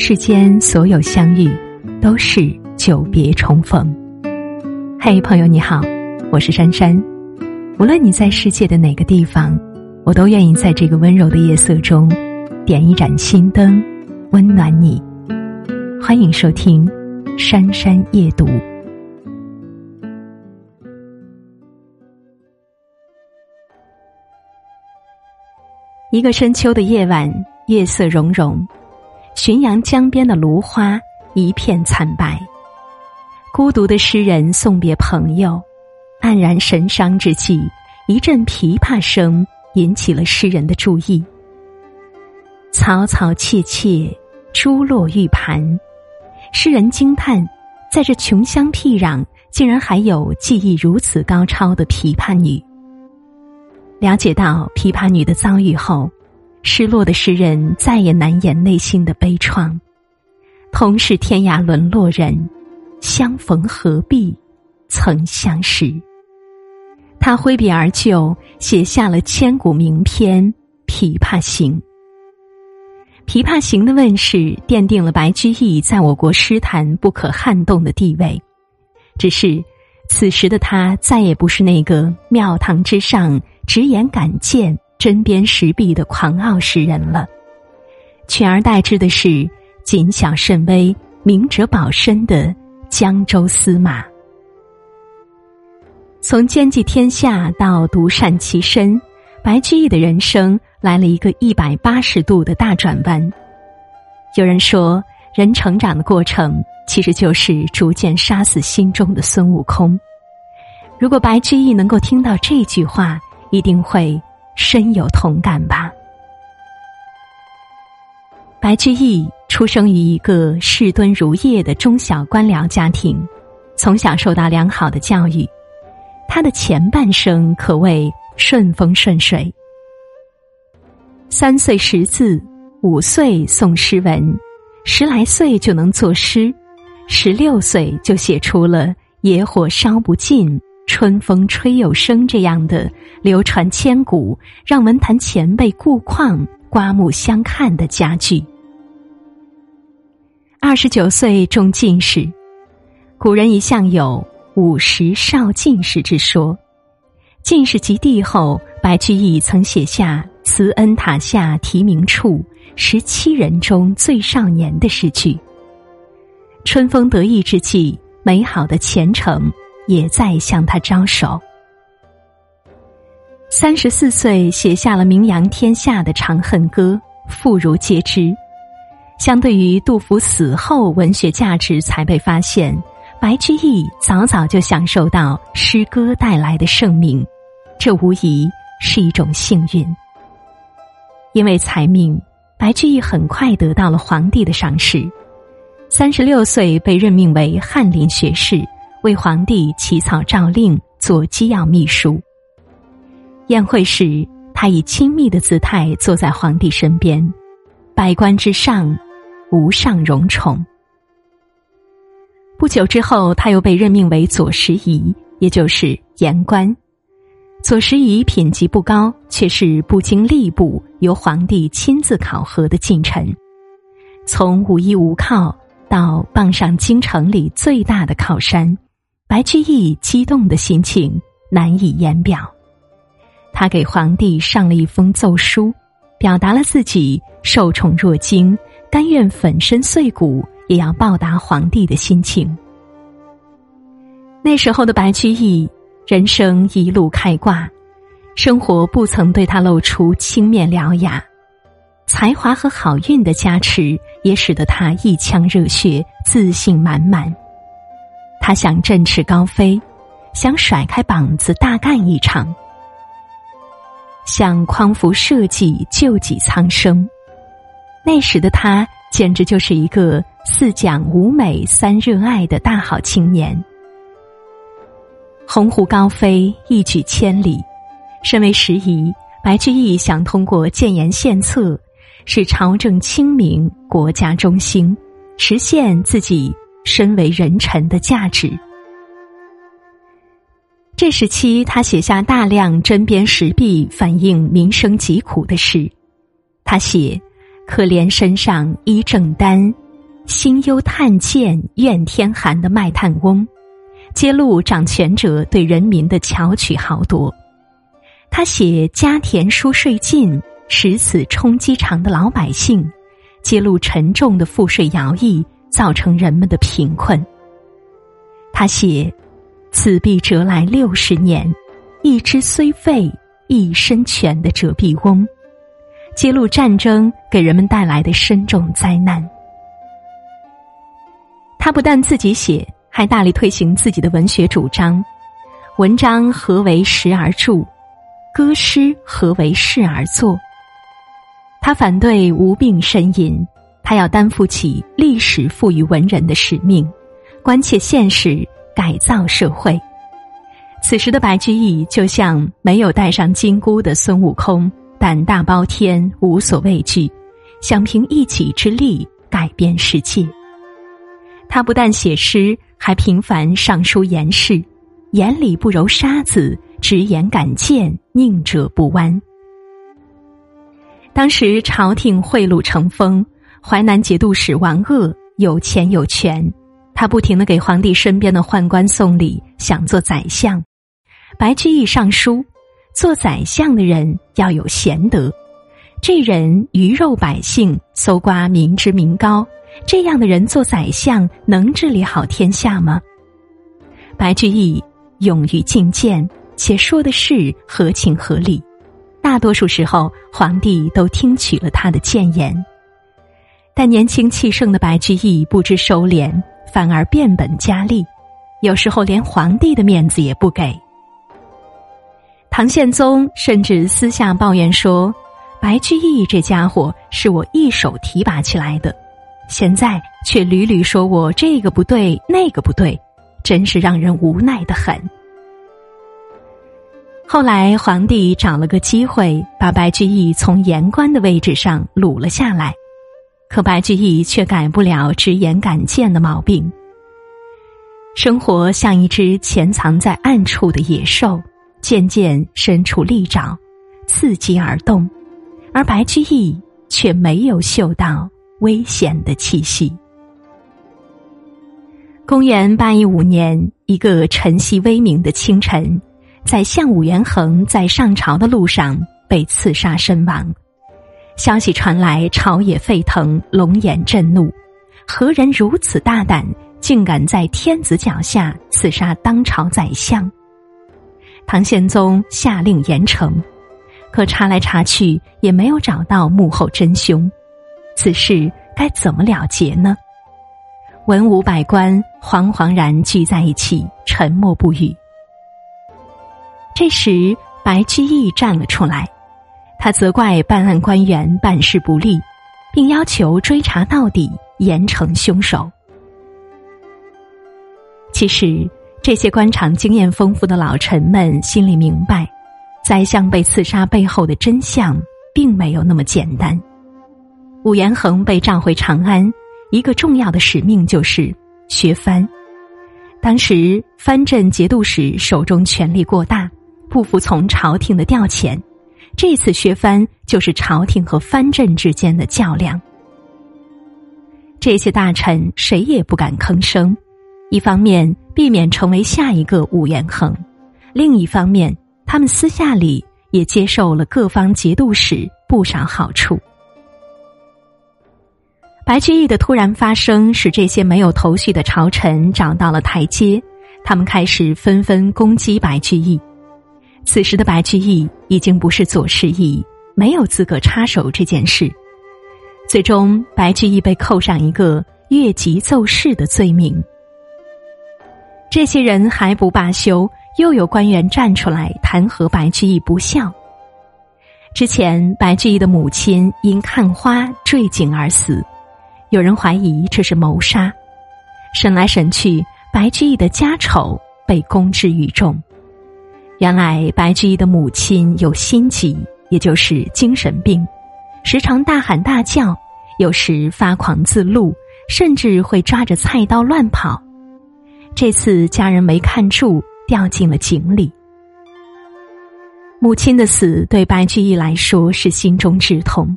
世间所有相遇，都是久别重逢。嘿，朋友你好，我是珊珊。无论你在世界的哪个地方，我都愿意在这个温柔的夜色中，点一盏心灯，温暖你。欢迎收听《珊珊夜读》。一个深秋的夜晚，夜色融融。浔阳江边的芦花一片惨白，孤独的诗人送别朋友，黯然神伤之际，一阵琵琶声引起了诗人的注意。嘈嘈切切，珠落玉盘，诗人惊叹，在这穷乡僻壤，竟然还有技艺如此高超的琵琶女。了解到琵琶女的遭遇后。失落的诗人再也难掩内心的悲怆，同是天涯沦落人，相逢何必曾相识。他挥笔而就，写下了千古名篇《琵琶行》。《琵琶行》的问世，奠定了白居易在我国诗坛不可撼动的地位。只是，此时的他再也不是那个庙堂之上直言敢谏。针砭时弊的狂傲诗人了，取而代之的是谨小慎微、明哲保身的江州司马。从兼济天下到独善其身，白居易的人生来了一个一百八十度的大转弯。有人说，人成长的过程其实就是逐渐杀死心中的孙悟空。如果白居易能够听到这句话，一定会。深有同感吧。白居易出生于一个士敦如业的中小官僚家庭，从小受到良好的教育，他的前半生可谓顺风顺水。三岁识字，五岁诵诗文，十来岁就能作诗，十六岁就写出了“野火烧不尽”。春风吹又生这样的流传千古、让文坛前辈顾况刮目相看的佳句。二十九岁中进士，古人一向有“五十少进士”之说。进士及第后，白居易曾写下“慈恩塔下题名处，十七人中最少年”的诗句。春风得意之际，美好的前程。也在向他招手。三十四岁写下了名扬天下的《长恨歌》，妇孺皆知。相对于杜甫死后文学价值才被发现，白居易早早就享受到诗歌带来的盛名，这无疑是一种幸运。因为才命，白居易很快得到了皇帝的赏识。三十六岁被任命为翰林学士。为皇帝起草诏令，做机要秘书。宴会时，他以亲密的姿态坐在皇帝身边，百官之上，无上荣宠。不久之后，他又被任命为左拾遗，也就是言官。左拾遗品级不高，却是不经吏部，由皇帝亲自考核的近臣。从无依无靠到傍上京城里最大的靠山。白居易激动的心情难以言表，他给皇帝上了一封奏书，表达了自己受宠若惊，甘愿粉身碎骨也要报答皇帝的心情。那时候的白居易，人生一路开挂，生活不曾对他露出青面獠牙，才华和好运的加持，也使得他一腔热血，自信满满。他想振翅高飞，想甩开膀子大干一场，想匡扶社稷、救济苍生。那时的他简直就是一个四讲五美三热爱的大好青年。鸿鹄高飞，一举千里。身为时宜，白居易想通过建言献策，使朝政清明，国家中兴，实现自己。身为人臣的价值。这时期，他写下大量针砭时弊、反映民生疾苦的诗。他写：“可怜身上衣正单，心忧炭贱怨天寒的卖炭翁，揭露掌权者对人民的巧取豪夺。他写家田疏税尽，食此充饥肠的老百姓，揭露沉重的赋税徭役造成人们的贫困。他写此必折来六十年，一枝虽废一身全的折臂翁。揭露战争给人们带来的深重灾难。他不但自己写，还大力推行自己的文学主张。文章何为时而著，歌诗何为事而作。他反对无病呻吟，他要担负起历史赋予文人的使命，关切现实，改造社会。此时的白居易就像没有戴上金箍的孙悟空。胆大包天，无所畏惧，想凭一己之力改变世界。他不但写诗，还频繁上书言事，眼里不揉沙子，直言敢谏，宁折不弯。当时朝廷贿赂成风，淮南节度使王鄂有钱有权，他不停的给皇帝身边的宦官送礼，想做宰相。白居易上书。做宰相的人要有贤德，这人鱼肉百姓，搜刮民脂民膏，这样的人做宰相能治理好天下吗？白居易勇于进谏，且说的是合情合理，大多数时候皇帝都听取了他的谏言。但年轻气盛的白居易不知收敛，反而变本加厉，有时候连皇帝的面子也不给。唐宪宗甚至私下抱怨说：“白居易这家伙是我一手提拔起来的，现在却屡屡说我这个不对那个不对，真是让人无奈的很。”后来皇帝找了个机会，把白居易从言官的位置上掳了下来，可白居易却改不了直言敢谏的毛病。生活像一只潜藏在暗处的野兽。渐渐伸出利爪，伺机而动，而白居易却没有嗅到危险的气息。公元八一五年，一个晨曦微明的清晨，在相武元衡在上朝的路上被刺杀身亡。消息传来，朝野沸腾，龙颜震怒。何人如此大胆，竟敢在天子脚下刺杀当朝宰相？唐宪宗下令严惩，可查来查去也没有找到幕后真凶，此事该怎么了结呢？文武百官惶惶然聚在一起，沉默不语。这时，白居易站了出来，他责怪办案官员办事不力，并要求追查到底，严惩凶手。其实。这些官场经验丰富的老臣们心里明白，宰相被刺杀背后的真相并没有那么简单。武元衡被召回长安，一个重要的使命就是削藩。当时藩镇节度使手中权力过大，不服从朝廷的调遣，这次削藩就是朝廷和藩镇之间的较量。这些大臣谁也不敢吭声。一方面避免成为下一个武元衡，另一方面，他们私下里也接受了各方节度使不少好处。白居易的突然发生，使这些没有头绪的朝臣找到了台阶，他们开始纷纷攻击白居易。此时的白居易已经不是左侍役，没有资格插手这件事。最终，白居易被扣上一个越级奏事的罪名。这些人还不罢休，又有官员站出来弹劾白居易不孝。之前，白居易的母亲因看花坠井而死，有人怀疑这是谋杀。审来审去，白居易的家丑被公之于众。原来，白居易的母亲有心疾，也就是精神病，时常大喊大叫，有时发狂自戮，甚至会抓着菜刀乱跑。这次家人没看住，掉进了井里。母亲的死对白居易来说是心中之痛，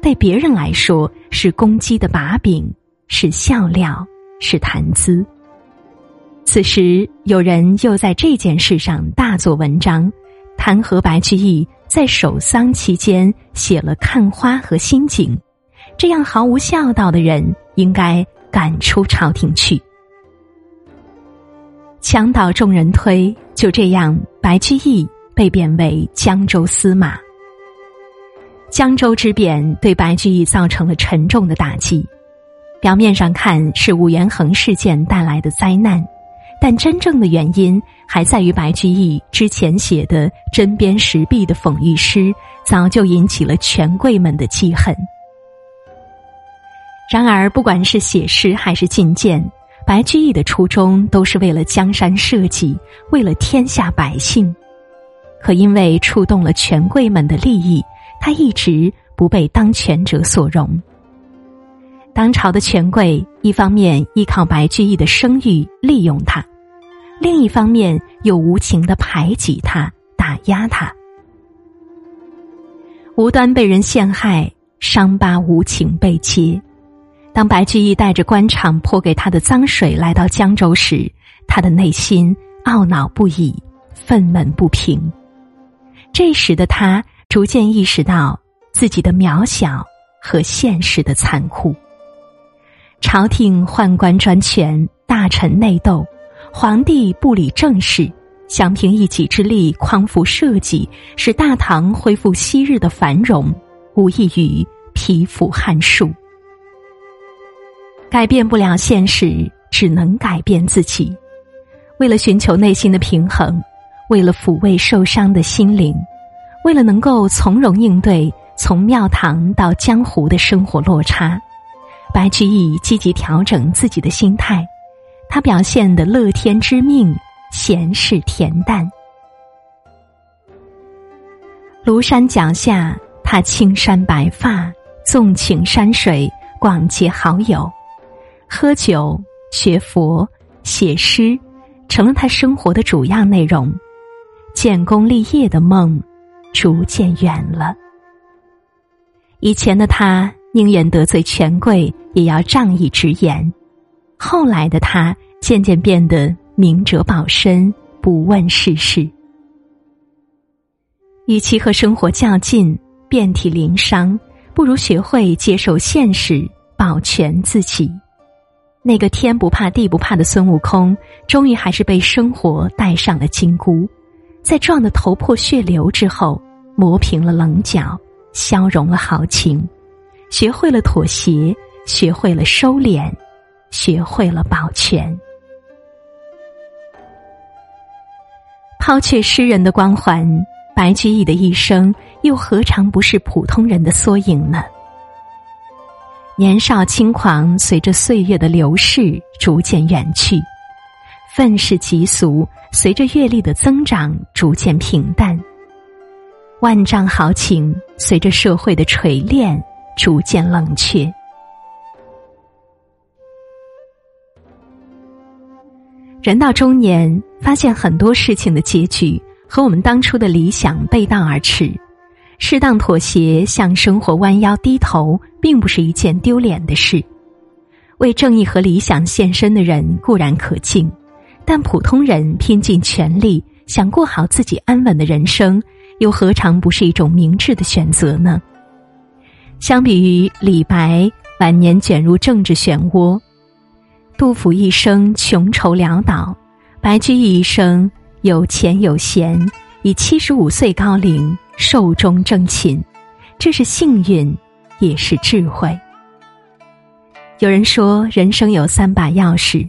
对别人来说是攻击的把柄，是笑料，是谈资。此时，有人又在这件事上大做文章，弹劾白居易在守丧期间写了看花和心景，这样毫无孝道的人应该赶出朝廷去。墙倒众人推，就这样，白居易被贬为江州司马。江州之变对白居易造成了沉重的打击，表面上看是武元衡事件带来的灾难，但真正的原因还在于白居易之前写的针砭时弊的讽喻诗，早就引起了权贵们的记恨。然而，不管是写诗还是进谏，白居易的初衷都是为了江山社稷，为了天下百姓。可因为触动了权贵们的利益。他一直不被当权者所容。当朝的权贵一方面依靠白居易的声誉利用他，另一方面又无情的排挤他、打压他，无端被人陷害，伤疤无情被揭。当白居易带着官场泼给他的脏水来到江州时，他的内心懊恼不已，愤懑不平。这时的他。逐渐意识到自己的渺小和现实的残酷。朝廷宦官专权，大臣内斗，皇帝不理政事，想凭一己之力匡扶社稷，使大唐恢复昔日的繁荣，无异于匹夫撼树。改变不了现实，只能改变自己。为了寻求内心的平衡，为了抚慰受伤的心灵。为了能够从容应对从庙堂到江湖的生活落差，白居易积极调整自己的心态。他表现的乐天知命，闲适恬淡。庐山脚下，他青山白发，纵情山水，广结好友，喝酒、学佛、写诗，成了他生活的主要内容。建功立业的梦。逐渐远了。以前的他宁愿得罪权贵，也要仗义直言；后来的他渐渐变得明哲保身，不问世事。与其和生活较劲，遍体鳞伤，不如学会接受现实，保全自己。那个天不怕地不怕的孙悟空，终于还是被生活带上了金箍。在撞得头破血流之后，磨平了棱角，消融了豪情，学会了妥协，学会了收敛，学会了保全。抛却诗人的光环，白居易的一生又何尝不是普通人的缩影呢？年少轻狂，随着岁月的流逝逐渐远去。愤世嫉俗，随着阅历的增长逐渐平淡；万丈豪情，随着社会的锤炼逐渐冷却。人到中年，发现很多事情的结局和我们当初的理想背道而驰。适当妥协，向生活弯腰低头，并不是一件丢脸的事。为正义和理想献身的人固然可敬。但普通人拼尽全力想过好自己安稳的人生，又何尝不是一种明智的选择呢？相比于李白晚年卷入政治漩涡，杜甫一生穷愁潦倒，白居易一生有钱有闲，以七十五岁高龄寿终正寝，这是幸运，也是智慧。有人说，人生有三把钥匙：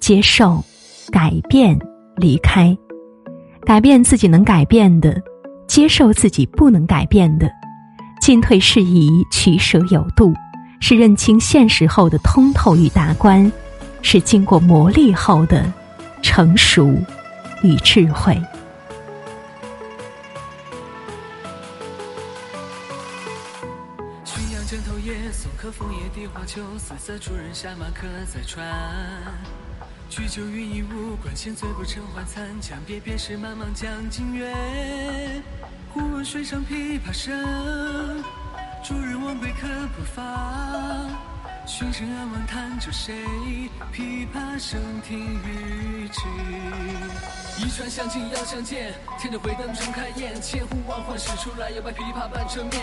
接受。改变，离开，改变自己能改变的，接受自己不能改变的，进退适宜，取舍有度，是认清现实后的通透与达观，是经过磨砺后的成熟与智慧。枫叶荻花秋，瑟瑟主人下马客在船。举酒欲饮无管弦醉不成欢惨。将别别时，茫茫江浸月。忽闻水上琵琶声，主人忘归客不发。寻声暗望，弹着谁？琵琶声停欲止。一船相近要相见，添着回灯重开宴。千呼万唤始出来，要把琵琶半遮面。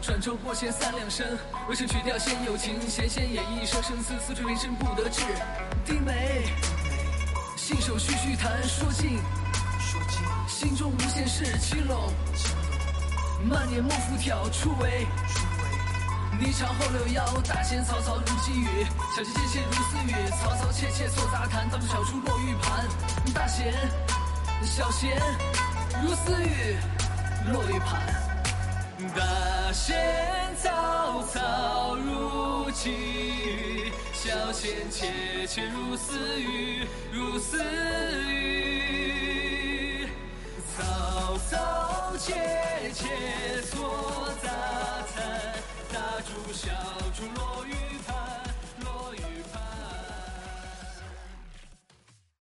转轴拨弦三两声，未成曲调先有情。弦弦掩抑声声思，思处平生不得志。低眉，信手续续弹，说尽，说尽心中无限事。轻拢，慢捻莫复挑，初为。霓裳后六幺，大弦嘈嘈如积雨，小弦切切如私语，嘈嘈切切错杂弹，当作小珠落玉盘。大弦，小弦如私语，落玉盘。大弦嘈嘈如急雨，小弦切切如私语，如私语。嘈嘈切切错杂弹。大珠小珠落玉盘。